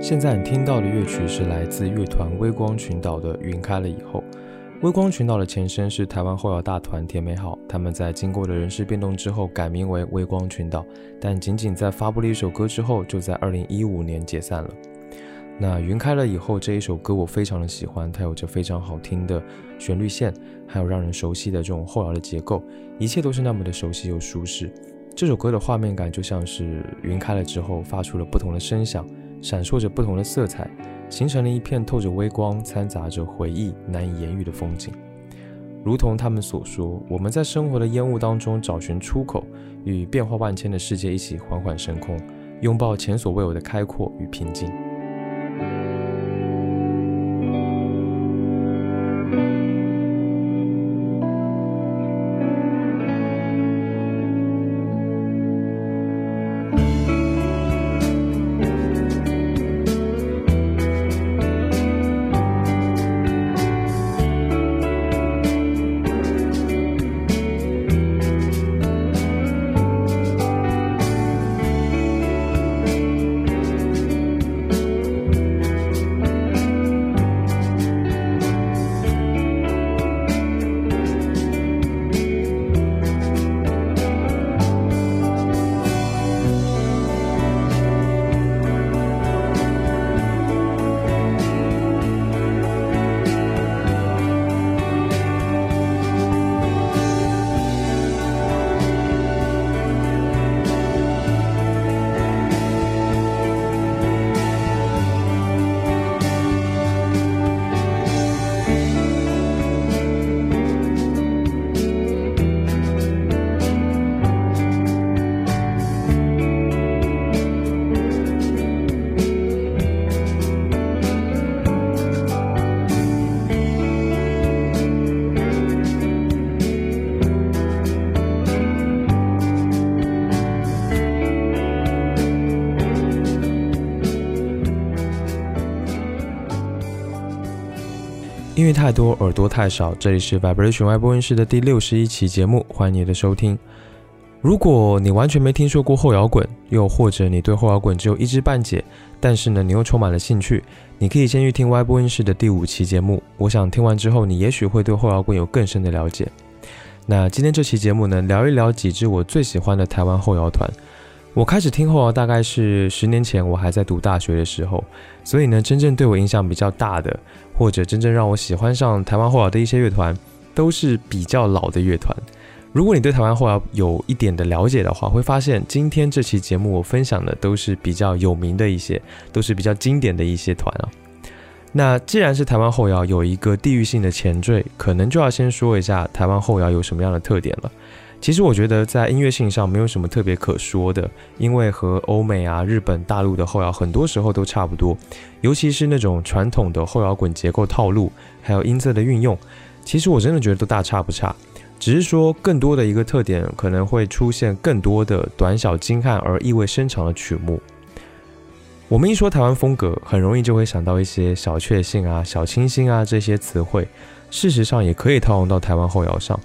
现在你听到的乐曲是来自乐团微光群岛的《云开了以后》。微光群岛的前身是台湾后摇大团甜美好，他们在经过了人事变动之后改名为微光群岛，但仅仅在发布了一首歌之后，就在二零一五年解散了。那《云开了以后》这一首歌我非常的喜欢，它有着非常好听的旋律线，还有让人熟悉的这种后摇的结构，一切都是那么的熟悉又舒适。这首歌的画面感就像是云开了之后发出了不同的声响。闪烁着不同的色彩，形成了一片透着微光、掺杂着回忆、难以言喻的风景。如同他们所说，我们在生活的烟雾当中找寻出口，与变化万千的世界一起缓缓升空，拥抱前所未有的开阔与平静。太多，耳朵太少。这里是 Vibration 外播音室的第六十一期节目，欢迎你的收听。如果你完全没听说过后摇滚，又或者你对后摇滚只有一知半解，但是呢，你又充满了兴趣，你可以先去听外播音室的第五期节目。我想听完之后，你也许会对后摇滚有更深的了解。那今天这期节目呢，聊一聊几支我最喜欢的台湾后摇团。我开始听后摇大概是十年前，我还在读大学的时候，所以呢，真正对我影响比较大的。或者真正让我喜欢上台湾后摇的一些乐团，都是比较老的乐团。如果你对台湾后摇有一点的了解的话，会发现今天这期节目我分享的都是比较有名的一些，都是比较经典的一些团啊。那既然是台湾后摇有一个地域性的前缀，可能就要先说一下台湾后摇有什么样的特点了。其实我觉得在音乐性上没有什么特别可说的，因为和欧美啊、日本、大陆的后摇很多时候都差不多，尤其是那种传统的后摇滚结构套路，还有音色的运用，其实我真的觉得都大差不差，只是说更多的一个特点可能会出现更多的短小精悍而意味深长的曲目。我们一说台湾风格，很容易就会想到一些小确幸啊、小清新啊这些词汇，事实上也可以套用到台湾后摇上。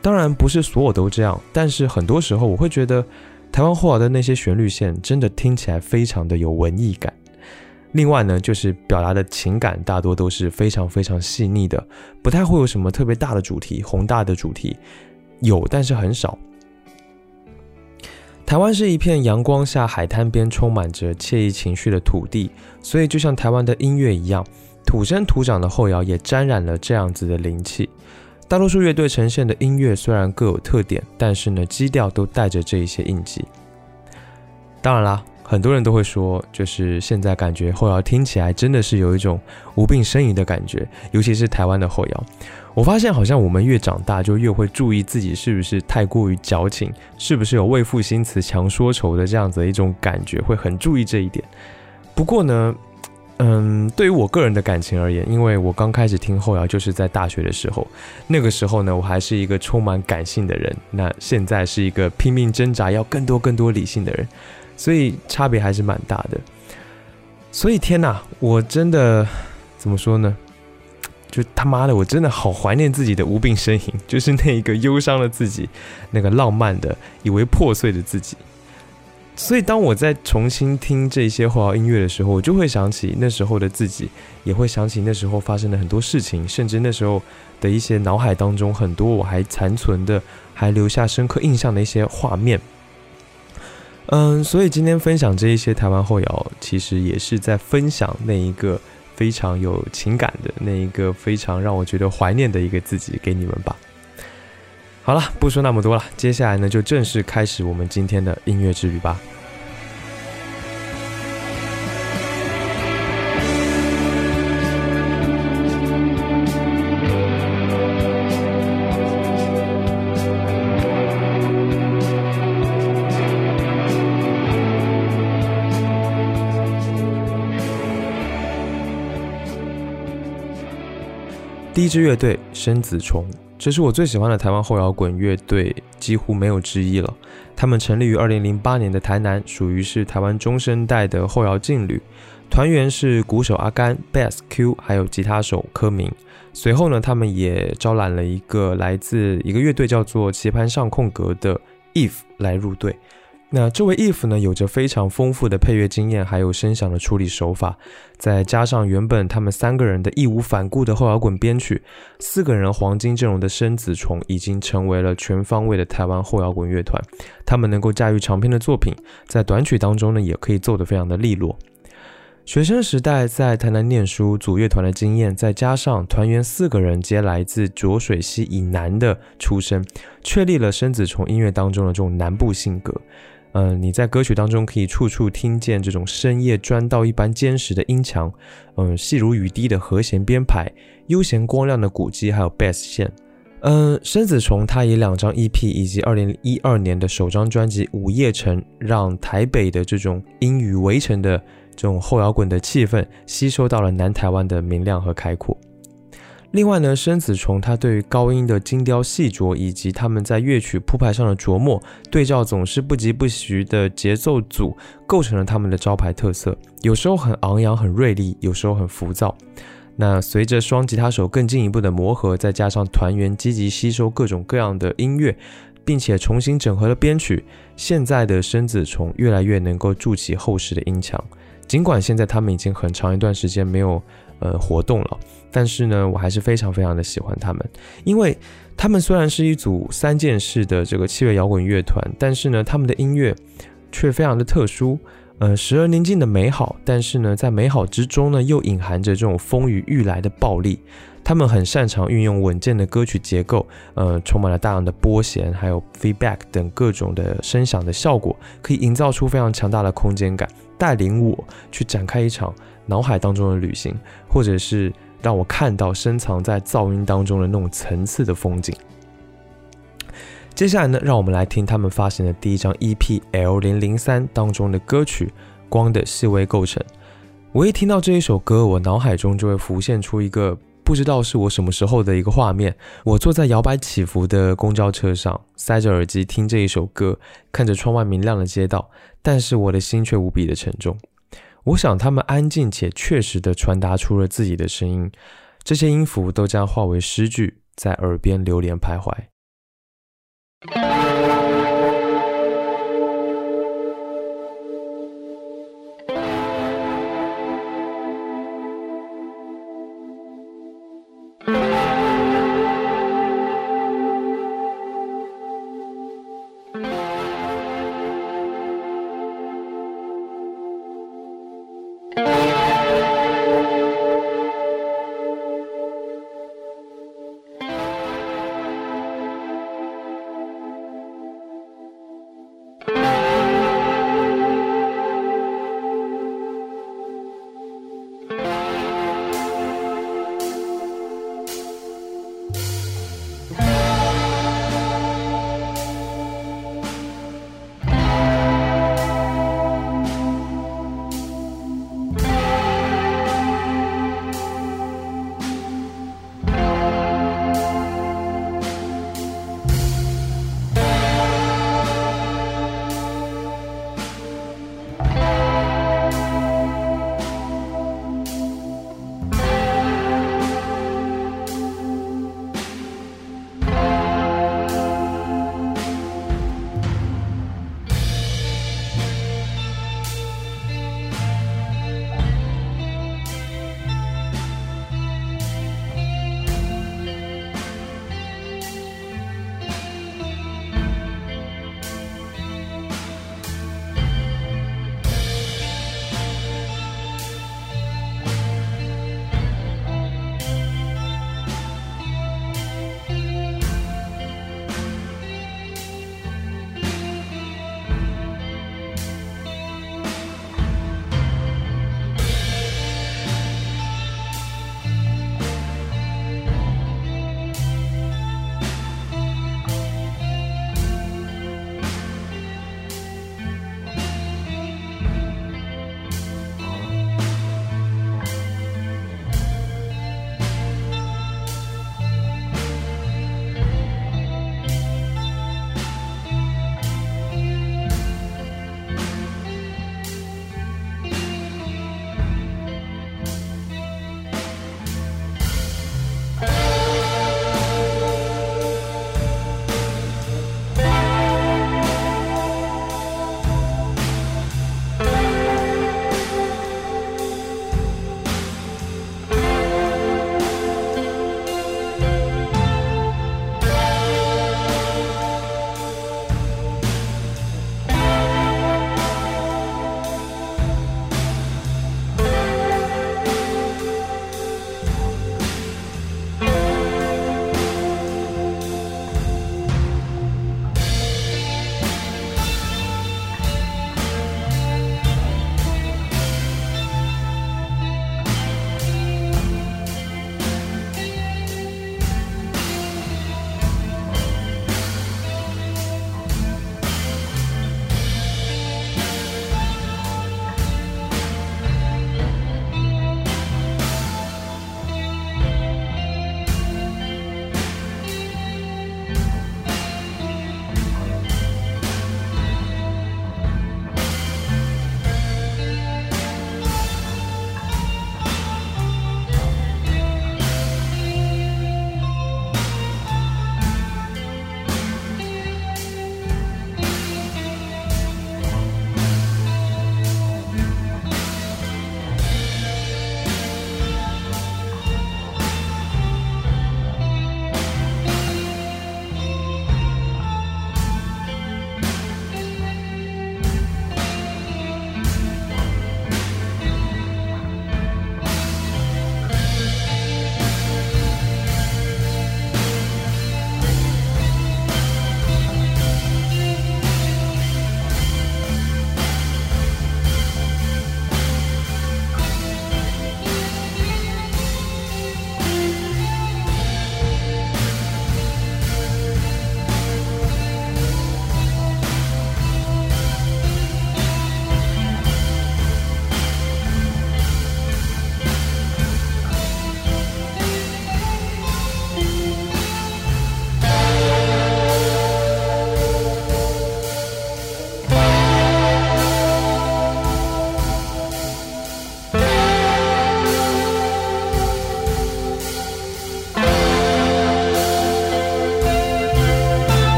当然不是所有都这样，但是很多时候我会觉得台湾后摇的那些旋律线真的听起来非常的有文艺感。另外呢，就是表达的情感大多都是非常非常细腻的，不太会有什么特别大的主题、宏大的主题，有但是很少。台湾是一片阳光下海滩边充满着惬意情绪的土地，所以就像台湾的音乐一样，土生土长的后摇也沾染了这样子的灵气。大多数乐队呈现的音乐虽然各有特点，但是呢，基调都带着这一些印记。当然啦，很多人都会说，就是现在感觉后摇听起来真的是有一种无病呻吟的感觉，尤其是台湾的后摇。我发现好像我们越长大，就越会注意自己是不是太过于矫情，是不是有为赋新词强说愁的这样子的一种感觉，会很注意这一点。不过呢。嗯，对于我个人的感情而言，因为我刚开始听后摇就是在大学的时候，那个时候呢，我还是一个充满感性的人，那现在是一个拼命挣扎要更多更多理性的人，所以差别还是蛮大的。所以天哪，我真的怎么说呢？就他妈的，我真的好怀念自己的无病呻吟，就是那一个忧伤的自己，那个浪漫的以为破碎的自己。所以当我在重新听这些后摇音乐的时候，我就会想起那时候的自己，也会想起那时候发生的很多事情，甚至那时候的一些脑海当中很多我还残存的、还留下深刻印象的一些画面。嗯，所以今天分享这一些台湾后摇，其实也是在分享那一个非常有情感的那一个非常让我觉得怀念的一个自己给你们吧。好了，不说那么多了，接下来呢就正式开始我们今天的音乐之旅吧。第一支乐队生子虫，这是我最喜欢的台湾后摇滚乐队，几乎没有之一了。他们成立于二零零八年的台南，属于是台湾中生代的后摇劲旅。团员是鼓手阿甘、Bass Q，还有吉他手柯明。随后呢，他们也招揽了一个来自一个乐队叫做棋盘上空格的 Eve 来入队。那这位 If 呢，有着非常丰富的配乐经验，还有声响的处理手法，再加上原本他们三个人的义无反顾的后摇滚编曲，四个人黄金阵容的生子虫已经成为了全方位的台湾后摇滚乐团。他们能够驾驭长篇的作品，在短曲当中呢，也可以奏得非常的利落。学生时代在台南念书，组乐团的经验，再加上团员四个人皆来自浊水溪以南的出身，确立了生子虫音乐当中的这种南部性格。嗯，你在歌曲当中可以处处听见这种深夜砖道一般坚实的音墙，嗯，细如雨滴的和弦编排，悠闲光亮的鼓机，还有 bass 线。嗯，生子虫他以两张 EP 以及二零一二年的首张专辑《午夜城》，让台北的这种阴雨围城的这种后摇滚的气氛，吸收到了南台湾的明亮和开阔。另外呢，生子虫它对于高音的精雕细琢，以及他们在乐曲铺排上的琢磨，对照总是不疾不徐的节奏组，构成了他们的招牌特色。有时候很昂扬、很锐利，有时候很浮躁。那随着双吉他手更进一步的磨合，再加上团员积极吸收各种各样的音乐，并且重新整合了编曲，现在的生子虫越来越能够筑起厚实的音墙。尽管现在他们已经很长一段时间没有。呃，活动了，但是呢，我还是非常非常的喜欢他们，因为他们虽然是一组三件式的这个器乐摇滚乐团，但是呢，他们的音乐却非常的特殊，呃，时而宁静的美好，但是呢，在美好之中呢，又隐含着这种风雨欲来的暴力。他们很擅长运用稳健的歌曲结构，呃，充满了大量的拨弦，还有 feedback 等各种的声响的效果，可以营造出非常强大的空间感，带领我去展开一场。脑海当中的旅行，或者是让我看到深藏在噪音当中的那种层次的风景。接下来呢，让我们来听他们发行的第一张 EP L 零零三当中的歌曲《光的细微构成》。我一听到这一首歌，我脑海中就会浮现出一个不知道是我什么时候的一个画面：我坐在摇摆起伏的公交车上，塞着耳机听这一首歌，看着窗外明亮的街道，但是我的心却无比的沉重。我想，他们安静且确实的传达出了自己的声音，这些音符都将化为诗句，在耳边流连徘徊。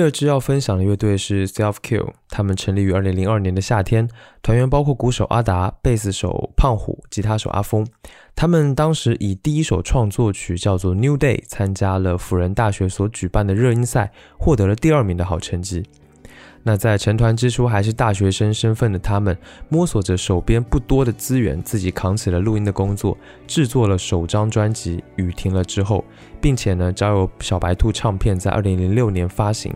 第二支要分享的乐队是 Self Kill，他们成立于二零零二年的夏天，团员包括鼓手阿达、贝斯手胖虎、吉他手阿峰。他们当时以第一首创作曲叫做《New Day》参加了辅仁大学所举办的热音赛，获得了第二名的好成绩。那在成团之初还是大学生身份的他们，摸索着手边不多的资源，自己扛起了录音的工作，制作了首张专辑《雨停了之后》，并且呢，交由小白兔唱片在二零零六年发行。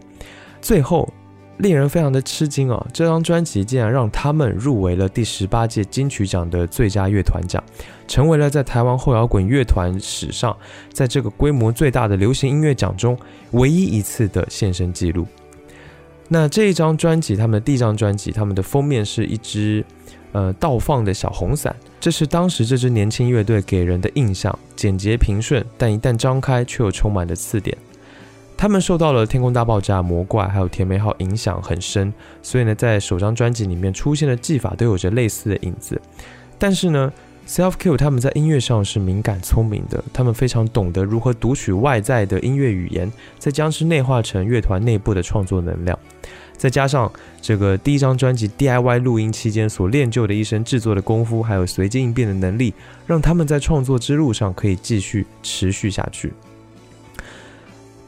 最后，令人非常的吃惊哦，这张专辑竟然让他们入围了第十八届金曲奖的最佳乐团奖，成为了在台湾后摇滚乐团史上，在这个规模最大的流行音乐奖中唯一一次的现身记录。那这一张专辑，他们的第一张专辑，他们的封面是一只呃倒放的小红伞，这是当时这支年轻乐队给人的印象，简洁平顺，但一旦张开却又充满了刺点。他们受到了《天空大爆炸》、魔怪还有甜美号影响很深，所以呢，在首张专辑里面出现的技法都有着类似的影子。但是呢，Self Kill 他们在音乐上是敏感聪明的，他们非常懂得如何读取外在的音乐语言，再将之内化成乐团内部的创作能量。再加上这个第一张专辑 DIY 录音期间所练就的一身制作的功夫，还有随机应变的能力，让他们在创作之路上可以继续持续下去。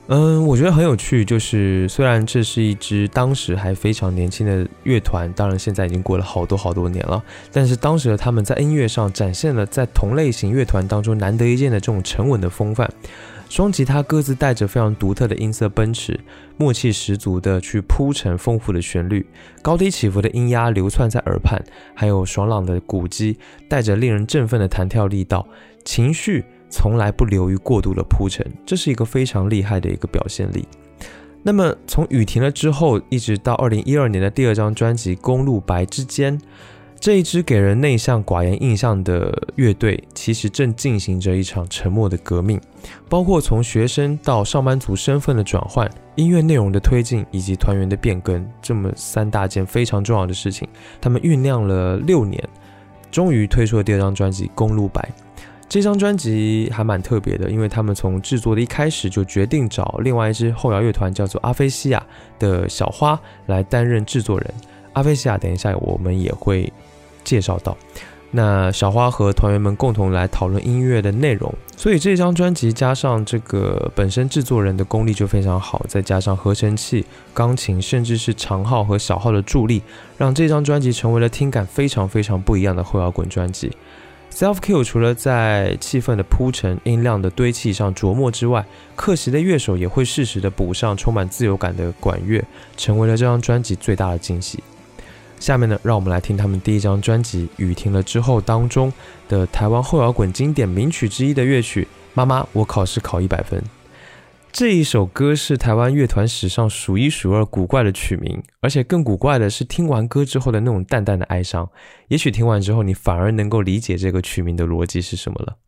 嗯，我觉得很有趣，就是虽然这是一支当时还非常年轻的乐团，当然现在已经过了好多好多年了，但是当时的他们在音乐上展现了在同类型乐团当中难得一见的这种沉稳的风范。双吉他各自带着非常独特的音色奔驰，默契十足的去铺陈丰富的旋律，高低起伏的音压流窜在耳畔，还有爽朗的鼓机带着令人振奋的弹跳力道，情绪。从来不流于过度的铺陈，这是一个非常厉害的一个表现力。那么从雨停了之后，一直到二零一二年的第二张专辑《公路白》之间，这一支给人内向寡言印象的乐队，其实正进行着一场沉默的革命。包括从学生到上班族身份的转换、音乐内容的推进以及团员的变更，这么三大件非常重要的事情，他们酝酿了六年，终于推出了第二张专辑《公路白》。这张专辑还蛮特别的，因为他们从制作的一开始就决定找另外一支后摇乐团，叫做阿菲西亚的小花来担任制作人。阿菲西亚，等一下我们也会介绍到。那小花和团员们共同来讨论音乐的内容，所以这张专辑加上这个本身制作人的功力就非常好，再加上合成器、钢琴，甚至是长号和小号的助力，让这张专辑成为了听感非常非常不一样的后摇滚专辑。Self Kill 除了在气氛的铺陈、音量的堆砌上琢磨之外，客席的乐手也会适时的补上充满自由感的管乐，成为了这张专辑最大的惊喜。下面呢，让我们来听他们第一张专辑《雨停了之后》当中的台湾后摇滚经典名曲之一的乐曲《妈妈，我考试考一百分》。这一首歌是台湾乐团史上数一数二古怪的曲名，而且更古怪的是，听完歌之后的那种淡淡的哀伤。也许听完之后，你反而能够理解这个曲名的逻辑是什么了。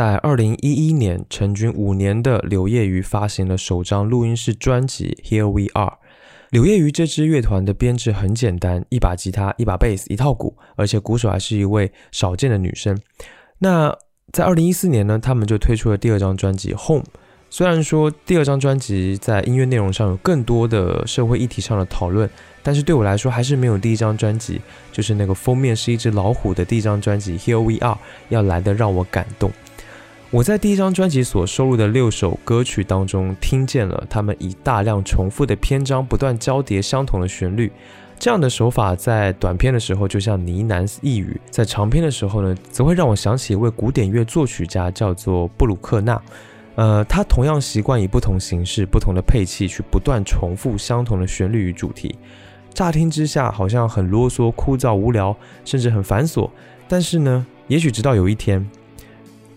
在二零一一年成军五年的柳叶鱼发行了首张录音室专辑《Here We Are》。柳叶鱼这支乐团的编制很简单，一把吉他，一把贝斯，一套鼓，而且鼓手还是一位少见的女生。那在二零一四年呢，他们就推出了第二张专辑《Home》。虽然说第二张专辑在音乐内容上有更多的社会议题上的讨论，但是对我来说还是没有第一张专辑，就是那个封面是一只老虎的第一张专辑《Here We Are》要来的让我感动。我在第一张专辑所收录的六首歌曲当中，听见了他们以大量重复的篇章不断交叠相同的旋律，这样的手法在短篇的时候就像呢喃呓语，在长篇的时候呢，则会让我想起一位古典乐作曲家，叫做布鲁克纳。呃，他同样习惯以不同形式、不同的配器去不断重复相同的旋律与主题。乍听之下好像很啰嗦、枯燥、无聊，甚至很繁琐。但是呢，也许直到有一天，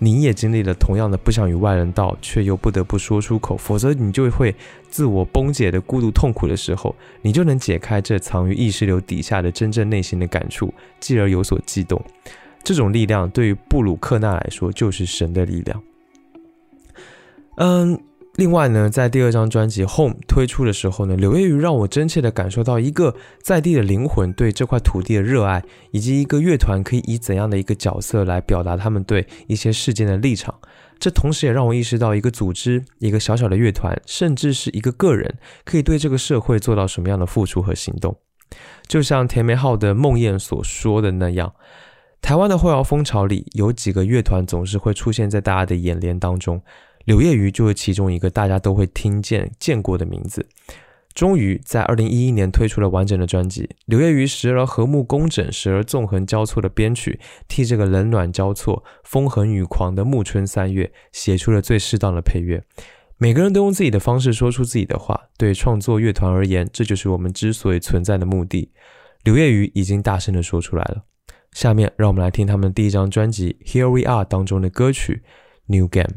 你也经历了同样的不想与外人道，却又不得不说出口，否则你就会自我崩解的孤独痛苦的时候，你就能解开这藏于意识流底下的真正内心的感触，继而有所悸动。这种力量对于布鲁克纳来说，就是神的力量。嗯，另外呢，在第二张专辑《Home》推出的时候呢，柳叶鱼让我真切地感受到一个在地的灵魂对这块土地的热爱，以及一个乐团可以以怎样的一个角色来表达他们对一些事件的立场。这同时也让我意识到，一个组织、一个小小的乐团，甚至是一个个人，可以对这个社会做到什么样的付出和行动。就像田梅浩的梦魇所说的那样，台湾的后摇风潮里有几个乐团总是会出现在大家的眼帘当中。柳叶鱼就是其中一个大家都会听见、见过的名字。终于在二零一一年推出了完整的专辑。柳叶鱼时而和睦工整、时而纵横交错的编曲，替这个冷暖交错、风横雨狂的暮春三月写出了最适当的配乐。每个人都用自己的方式说出自己的话。对创作乐团而言，这就是我们之所以存在的目的。柳叶鱼已经大声地说出来了。下面让我们来听他们第一张专辑《Here We Are》当中的歌曲《New Game》。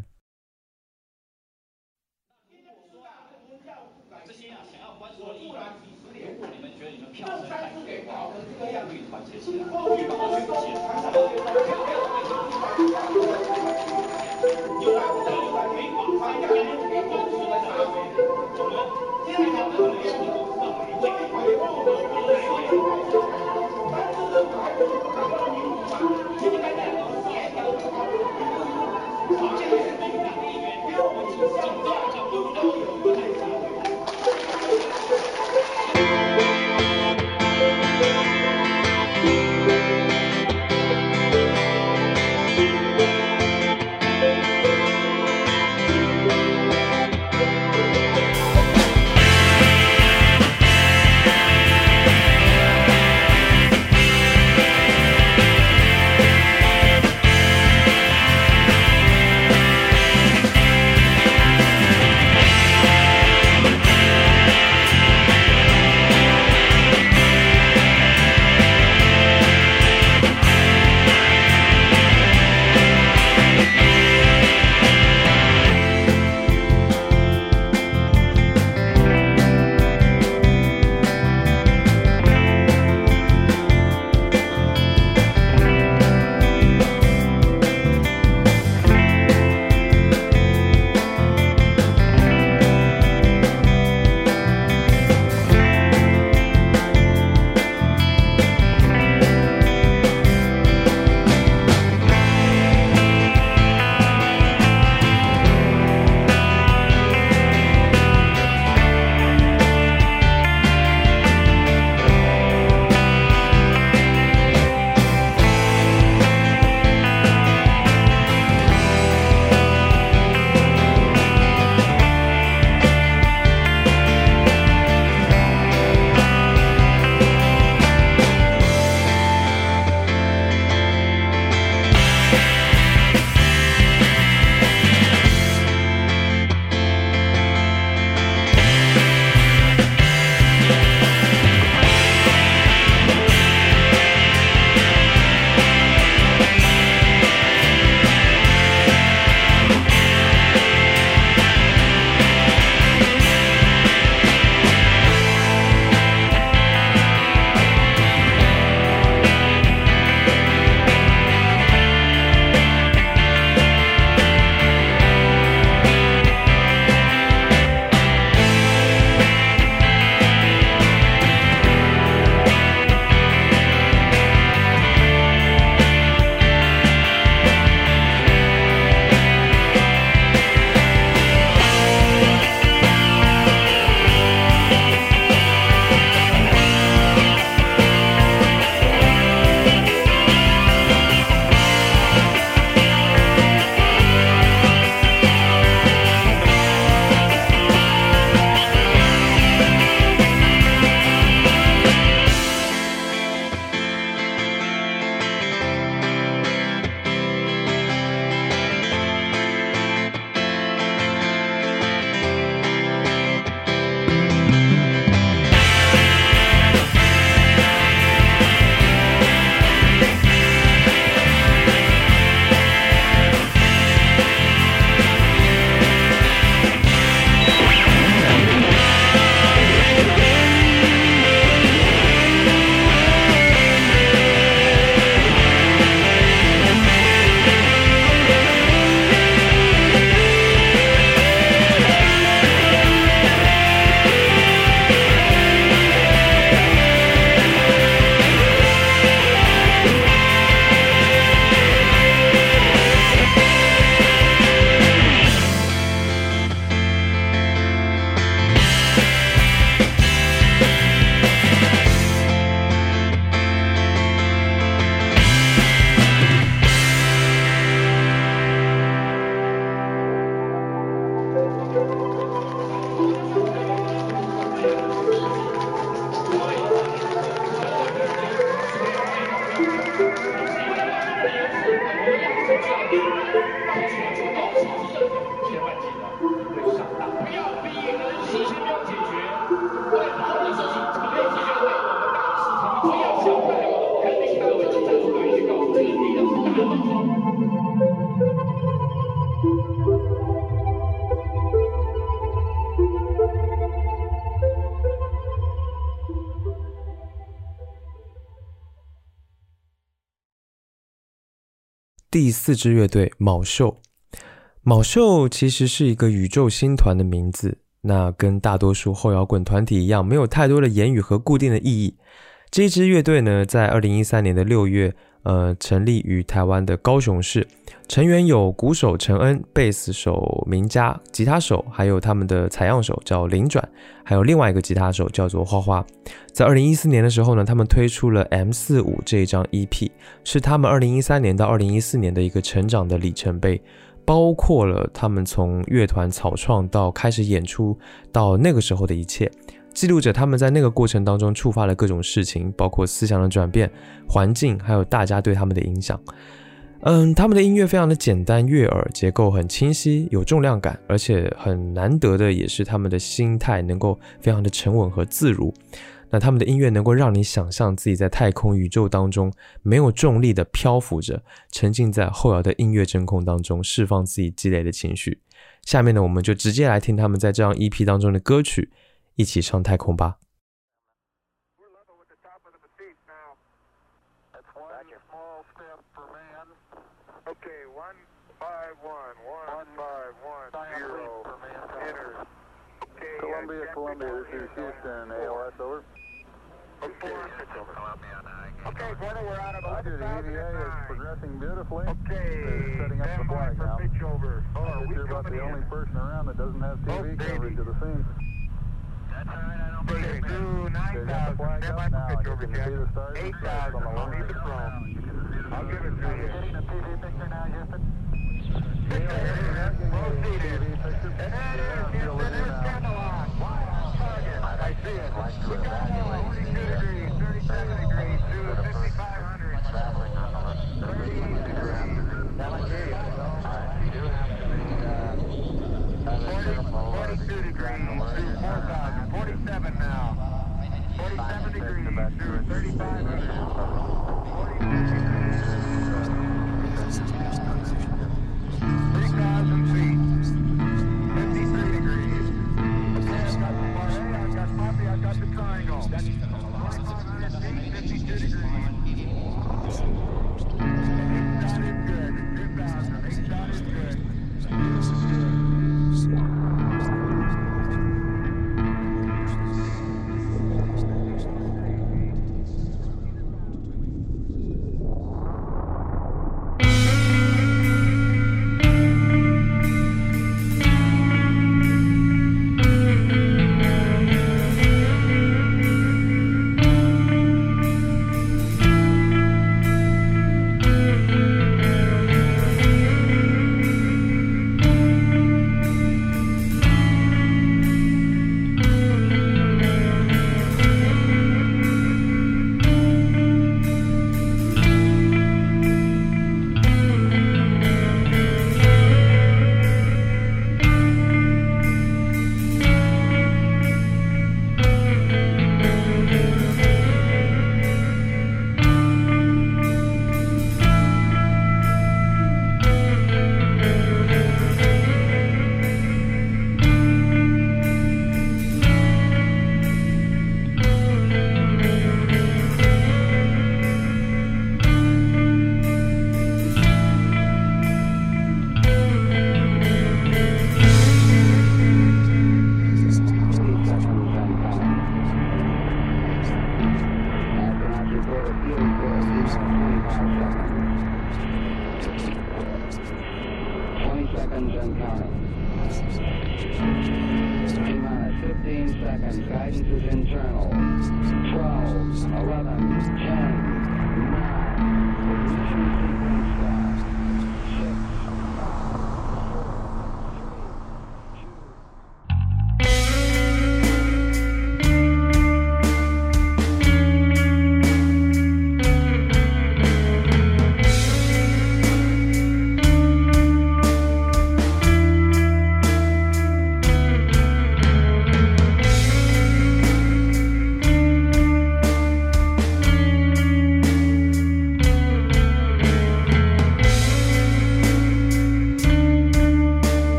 第四支乐队卯兽，卯兽其实是一个宇宙星团的名字。那跟大多数后摇滚团体一样，没有太多的言语和固定的意义。这支乐队呢，在二零一三年的六月，呃，成立于台湾的高雄市。成员有鼓手陈恩、贝斯手明佳、吉他手，还有他们的采样手叫林转，还有另外一个吉他手叫做花花。在二零一四年的时候呢，他们推出了 M 四五这一张 EP，是他们二零一三年到二零一四年的一个成长的里程碑，包括了他们从乐团草创到开始演出到那个时候的一切，记录着他们在那个过程当中触发了各种事情，包括思想的转变、环境，还有大家对他们的影响。嗯，他们的音乐非常的简单悦耳，结构很清晰，有重量感，而且很难得的也是他们的心态能够非常的沉稳和自如。那他们的音乐能够让你想象自己在太空宇宙当中没有重力的漂浮着，沉浸在后摇的音乐真空当中，释放自己积累的情绪。下面呢，我们就直接来听他们在这张 EP 当中的歌曲，一起上太空吧。Oh, you're about the only person around that doesn't have TV Oh, coverage of the scene. 8,000. I'll give it to you. Getting a PV picture And there's Houston.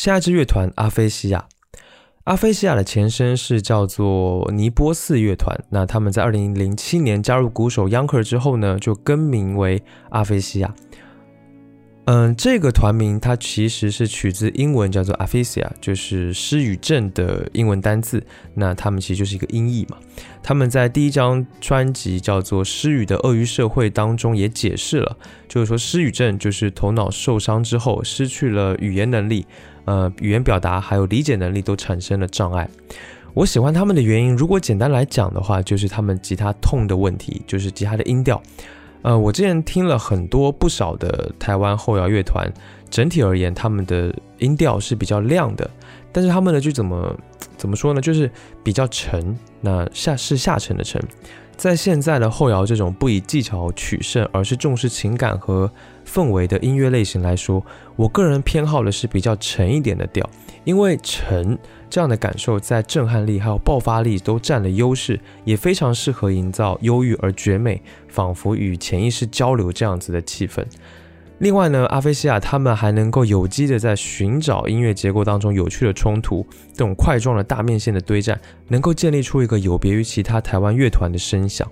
下一支乐团阿菲西亚。阿菲西亚的前身是叫做尼波四乐团，那他们在二零零七年加入鼓手 Younker 之后呢，就更名为阿菲西亚。嗯，这个团名它其实是取自英文，叫做 aphasia，就是失语症的英文单字。那他们其实就是一个音译嘛。他们在第一张专辑叫做《失语的鳄鱼社会》当中也解释了，就是说失语症就是头脑受伤之后失去了语言能力，呃，语言表达还有理解能力都产生了障碍。我喜欢他们的原因，如果简单来讲的话，就是他们吉他痛的问题，就是吉他的音调。呃，我之前听了很多不少的台湾后摇乐团，整体而言，他们的音调是比较亮的，但是他们的就怎么怎么说呢？就是比较沉，那下是下沉的沉。在现在的后摇这种不以技巧取胜，而是重视情感和氛围的音乐类型来说，我个人偏好的是比较沉一点的调，因为沉这样的感受在震撼力还有爆发力都占了优势，也非常适合营造忧郁而绝美，仿佛与潜意识交流这样子的气氛。另外呢，阿菲西亚他们还能够有机的在寻找音乐结构当中有趣的冲突，这种块状的大面线的堆栈，能够建立出一个有别于其他台湾乐团的声响。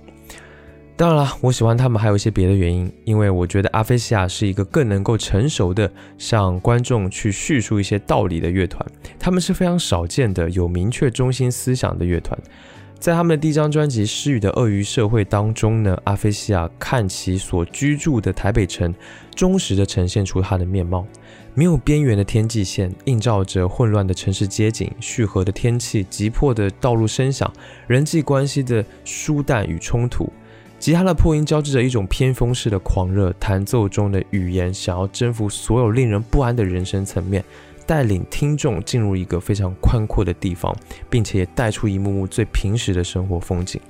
当然了，我喜欢他们还有一些别的原因，因为我觉得阿菲西亚是一个更能够成熟的向观众去叙述一些道理的乐团，他们是非常少见的有明确中心思想的乐团。在他们的第一张专辑《失语的鳄鱼社会》当中呢，阿菲西亚看其所居住的台北城，忠实的呈现出它的面貌，没有边缘的天际线，映照着混乱的城市街景、煦和的天气、急迫的道路声响、人际关系的疏淡与冲突。吉他的破音交织着一种偏锋式的狂热，弹奏中的语言想要征服所有令人不安的人生层面。带领听众进入一个非常宽阔的地方，并且也带出一幕幕最平实的生活风景。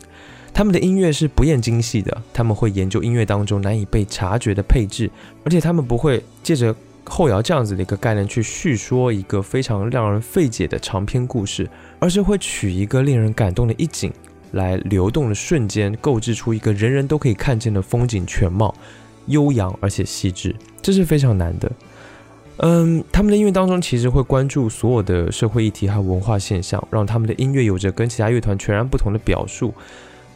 他们的音乐是不厌精细的，他们会研究音乐当中难以被察觉的配置，而且他们不会借着后摇这样子的一个概念去叙说一个非常让人费解的长篇故事，而是会取一个令人感动的一景来流动的瞬间，构置出一个人人都可以看见的风景全貌，悠扬而且细致，这是非常难的。嗯，他们的音乐当中其实会关注所有的社会议题和文化现象，让他们的音乐有着跟其他乐团全然不同的表述。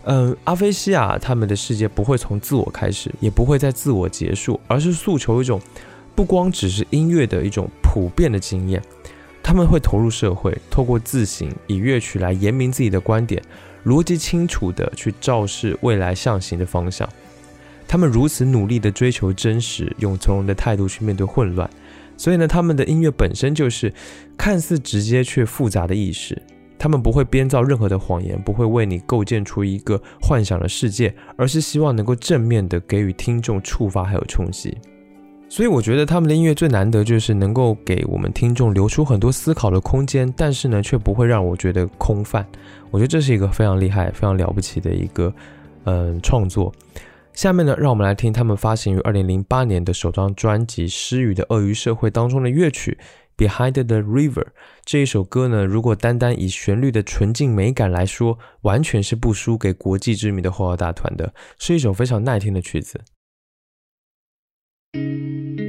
嗯，阿菲西亚他们的世界不会从自我开始，也不会在自我结束，而是诉求一种不光只是音乐的一种普遍的经验。他们会投入社会，透过自省，以乐曲来言明自己的观点，逻辑清楚的去昭示未来向行的方向。他们如此努力的追求真实，用从容的态度去面对混乱。所以呢，他们的音乐本身就是看似直接却复杂的意识。他们不会编造任何的谎言，不会为你构建出一个幻想的世界，而是希望能够正面的给予听众触发还有冲击。所以我觉得他们的音乐最难得就是能够给我们听众留出很多思考的空间，但是呢，却不会让我觉得空泛。我觉得这是一个非常厉害、非常了不起的一个嗯创作。下面呢，让我们来听他们发行于二零零八年的首张专辑《失语的鳄鱼社会》当中的乐曲《Behind the River》这一首歌呢，如果单单以旋律的纯净美感来说，完全是不输给国际知名的后摇大团的，是一首非常耐听的曲子。第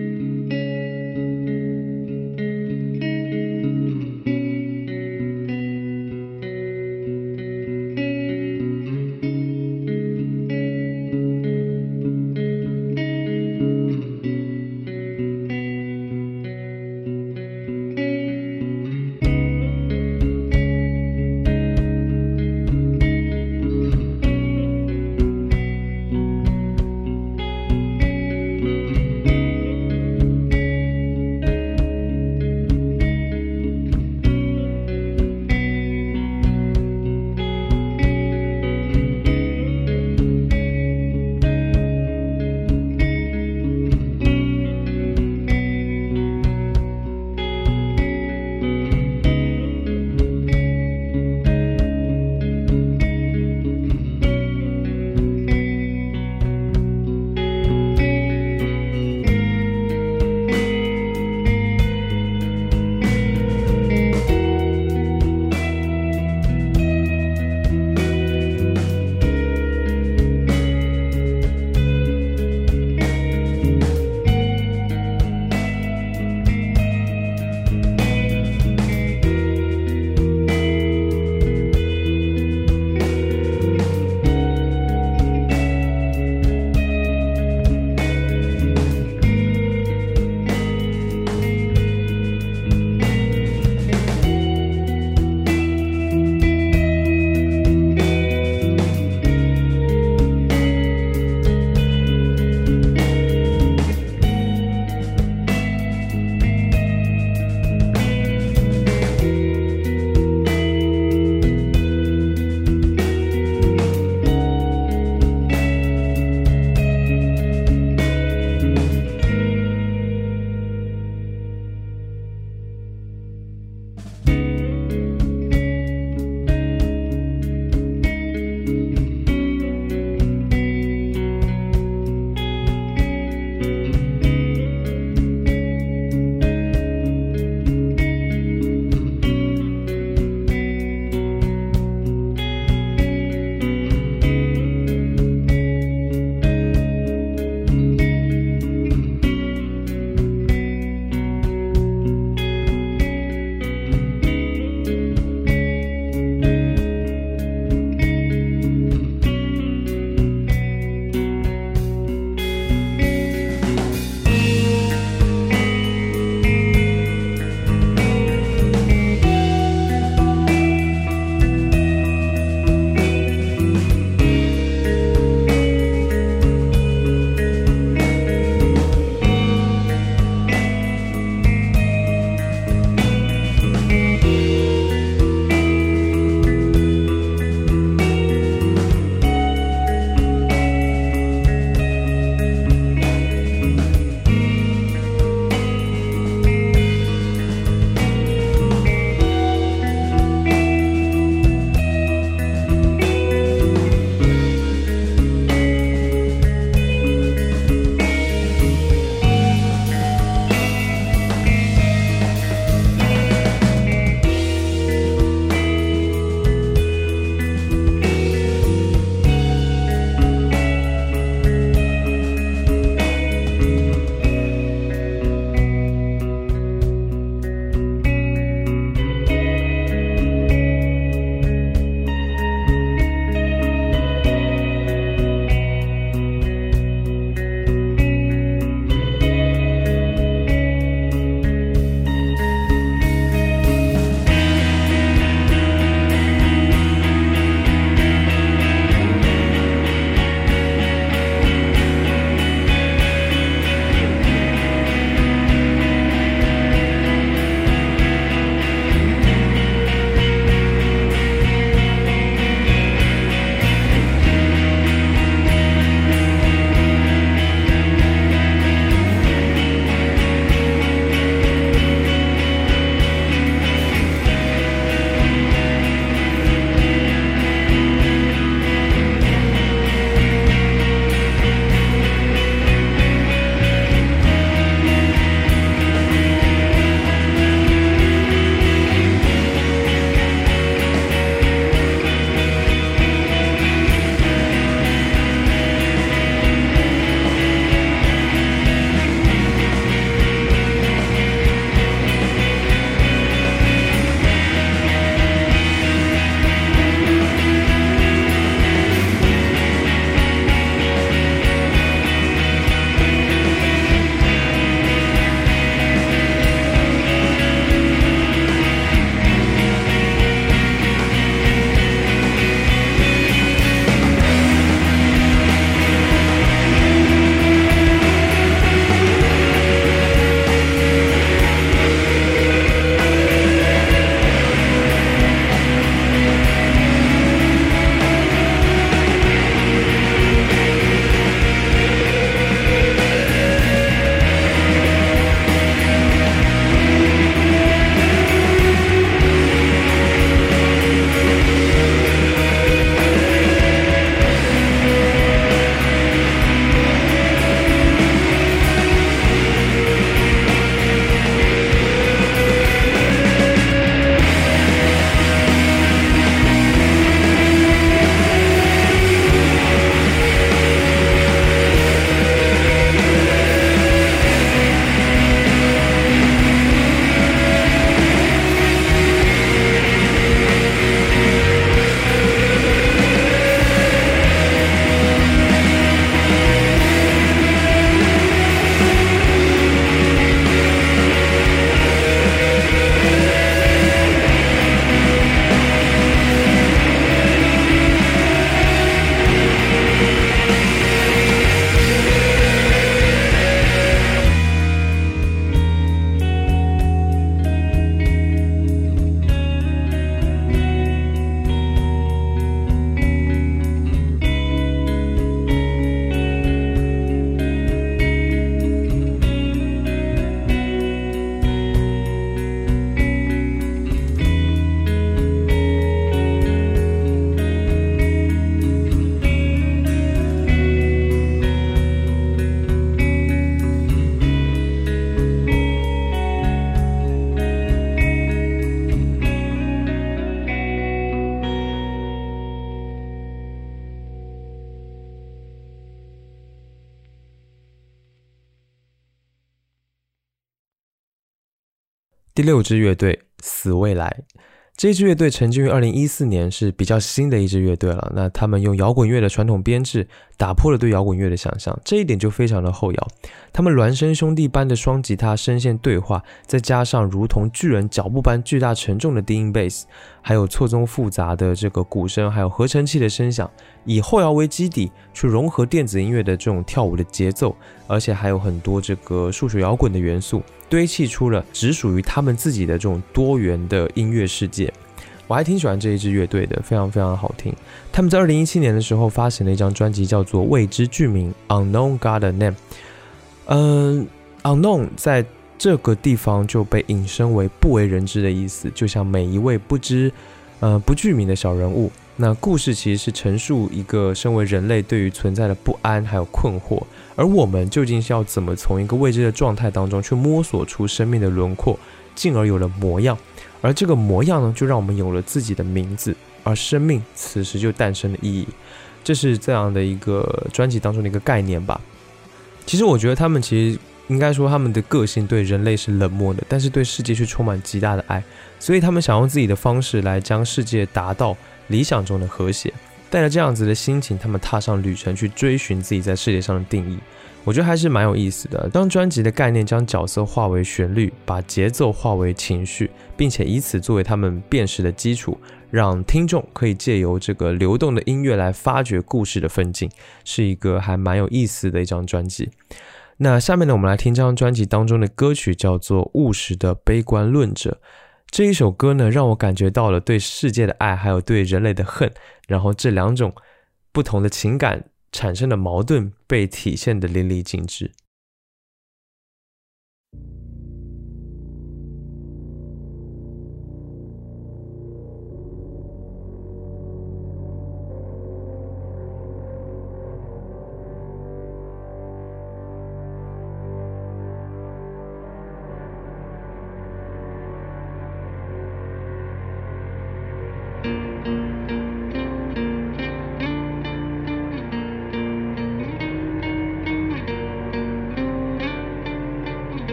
六支乐队死未来。这支乐队成军于二零一四年，是比较新的一支乐队了。那他们用摇滚乐的传统编制，打破了对摇滚乐的想象，这一点就非常的后摇。他们孪生兄弟般的双吉他声线对话，再加上如同巨人脚步般巨大沉重的低音贝斯，还有错综复杂的这个鼓声，还有合成器的声响，以后摇为基底去融合电子音乐的这种跳舞的节奏，而且还有很多这个数学摇滚的元素。堆砌出了只属于他们自己的这种多元的音乐世界，我还挺喜欢这一支乐队的，非常非常好听。他们在二零一七年的时候发行了一张专辑，叫做《未知剧名》（Unknown God Name）。嗯，Unknown 在这个地方就被引申为不为人知的意思，就像每一位不知、呃不具名的小人物。那故事其实是陈述一个身为人类对于存在的不安还有困惑。而我们究竟是要怎么从一个未知的状态当中去摸索出生命的轮廓，进而有了模样？而这个模样呢，就让我们有了自己的名字，而生命此时就诞生了意义。这是这样的一个专辑当中的一个概念吧。其实我觉得他们其实应该说他们的个性对人类是冷漠的，但是对世界却充满极大的爱。所以他们想用自己的方式来将世界达到理想中的和谐。带着这样子的心情，他们踏上旅程去追寻自己在世界上的定义，我觉得还是蛮有意思的。当专辑的概念将角色化为旋律，把节奏化为情绪，并且以此作为他们辨识的基础，让听众可以借由这个流动的音乐来发掘故事的分镜，是一个还蛮有意思的一张专辑。那下面呢，我们来听这张专辑当中的歌曲，叫做《务实的悲观论者》。这一首歌呢，让我感觉到了对世界的爱，还有对人类的恨，然后这两种不同的情感产生的矛盾被体现的淋漓尽致。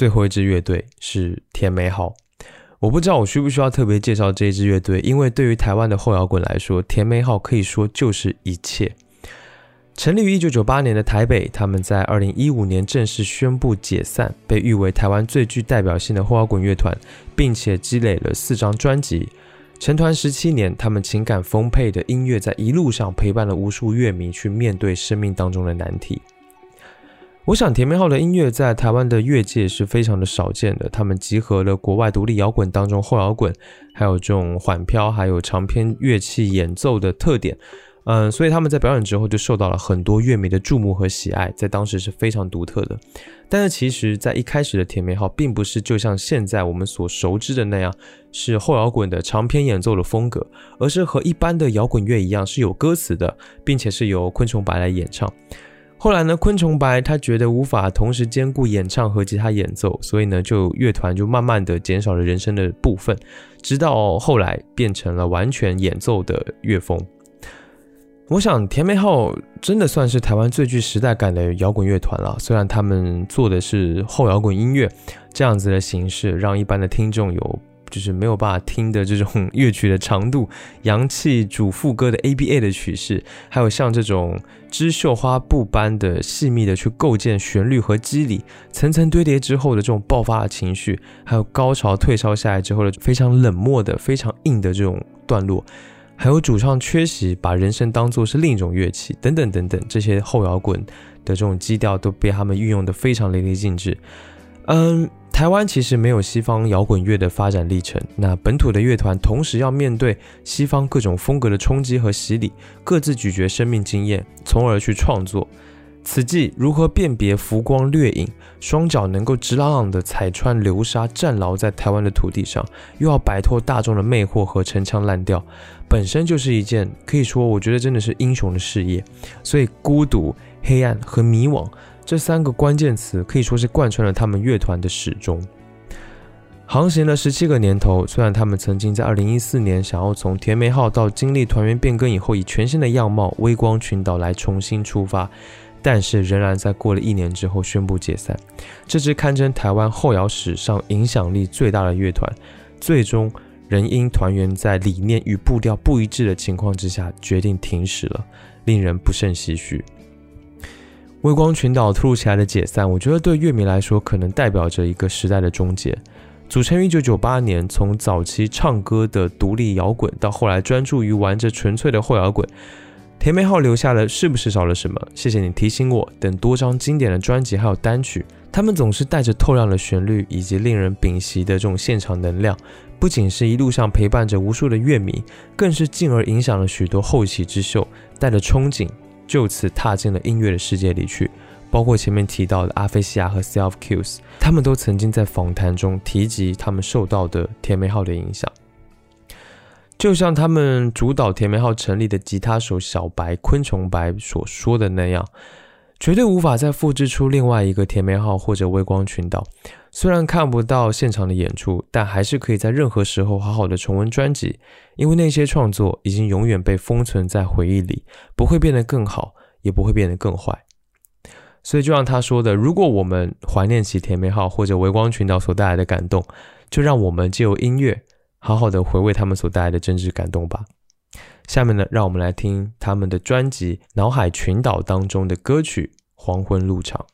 最后一支乐队是甜美号。我不知道我需不需要特别介绍这一支乐队，因为对于台湾的后摇滚来说，甜美号可以说就是一切。成立于一九九八年的台北，他们在二零一五年正式宣布解散，被誉为台湾最具代表性的后摇滚乐团，并且积累了四张专辑。成团十七年，他们情感丰沛的音乐在一路上陪伴了无数乐迷去面对生命当中的难题。我想，甜美号的音乐在台湾的乐界是非常的少见的，他们集合了国外独立摇滚当中后摇滚，还有这种缓飘，还有长篇乐器演奏的特点。嗯，所以他们在表演之后就受到了很多乐迷的注目和喜爱，在当时是非常独特的。但是其实，在一开始的甜美号并不是就像现在我们所熟知的那样，是后摇滚的长篇演奏的风格，而是和一般的摇滚乐一样是有歌词的，并且是由昆虫白来演唱。后来呢，昆虫白他觉得无法同时兼顾演唱和吉他演奏，所以呢，就乐团就慢慢的减少了人声的部分，直到后来变成了完全演奏的乐风。我想甜美号真的算是台湾最具时代感的摇滚乐团了。虽然他们做的是后摇滚音乐这样子的形式，让一般的听众有就是没有办法听的这种 乐曲的长度、洋气主副歌的 ABA 的曲式，还有像这种织绣花布般的细密的去构建旋律和肌理，层层堆叠之后的这种爆发的情绪，还有高潮退烧下来之后的非常冷漠的、非常硬的这种段落。还有主唱缺席，把人声当作是另一种乐器，等等等等，这些后摇滚的这种基调都被他们运用的非常淋漓尽致。嗯，台湾其实没有西方摇滚乐的发展历程，那本土的乐团同时要面对西方各种风格的冲击和洗礼，各自咀嚼生命经验，从而去创作。此际如何辨别浮光掠影，双脚能够直朗朗地踩穿流沙，站牢在台湾的土地上，又要摆脱大众的魅惑和陈腔滥调，本身就是一件可以说，我觉得真的是英雄的事业。所以，孤独、黑暗和迷惘这三个关键词可以说是贯穿了他们乐团的始终。航行了十七个年头，虽然他们曾经在二零一四年想要从甜美号到经历团员变更以后，以全新的样貌微光群岛来重新出发。但是仍然在过了一年之后宣布解散。这支堪称台湾后摇史上影响力最大的乐团，最终仍因团员在理念与步调不一致的情况之下决定停驶了，令人不胜唏嘘。微光群岛突如其来的解散，我觉得对乐迷来说可能代表着一个时代的终结。组成于1998年，从早期唱歌的独立摇滚，到后来专注于玩着纯粹的后摇滚。甜美号留下了是不是少了什么？谢谢你提醒我。等多张经典的专辑还有单曲，他们总是带着透亮的旋律以及令人屏息的这种现场能量，不仅是一路上陪伴着无数的乐迷，更是进而影响了许多后起之秀，带着憧憬就此踏进了音乐的世界里去。包括前面提到的阿菲西亚和 Self Kills，他们都曾经在访谈中提及他们受到的甜美号的影响。就像他们主导甜美号成立的吉他手小白昆虫白所说的那样，绝对无法再复制出另外一个甜美号或者微光群岛。虽然看不到现场的演出，但还是可以在任何时候好好的重温专辑，因为那些创作已经永远被封存在回忆里，不会变得更好，也不会变得更坏。所以就像他说的，如果我们怀念起甜美号或者微光群岛所带来的感动，就让我们借由音乐。好好的回味他们所带来的真挚感动吧。下面呢，让我们来听他们的专辑《脑海群岛》当中的歌曲《黄昏入场》。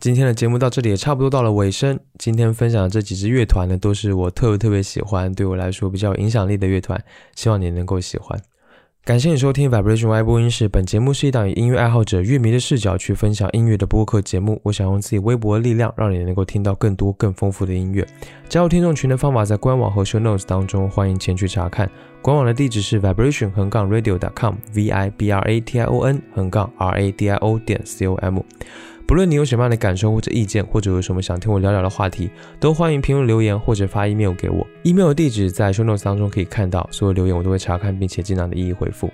今天的节目到这里也差不多到了尾声。今天分享的这几支乐团呢，都是我特别特别喜欢，对我来说比较有影响力的乐团，希望你能够喜欢。感谢你收听 Vibration Y 播音室。本节目是一档以音乐爱好者、乐迷的视角去分享音乐的播客节目。我想用自己微薄的力量，让你能够听到更多、更丰富的音乐。加入听众群的方法在官网和 show notes 当中，欢迎前去查看。官网的地址是 vibration 横杠 radio.com，v i b r a t i o n 横杠 r a d i o 点 c o m。不论你有什么样的感受或者意见，或者有什么想听我聊聊的话题，都欢迎评论留言或者发 email 给我。email 地址在 show notes 当中可以看到，所有留言我都会查看，并且尽量的一一回复。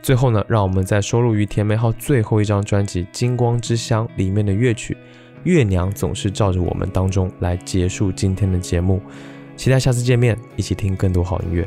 最后呢，让我们在收录于田梅号最后一张专辑《金光之乡》里面的乐曲《月娘总是照着我们》当中来结束今天的节目。期待下次见面，一起听更多好音乐。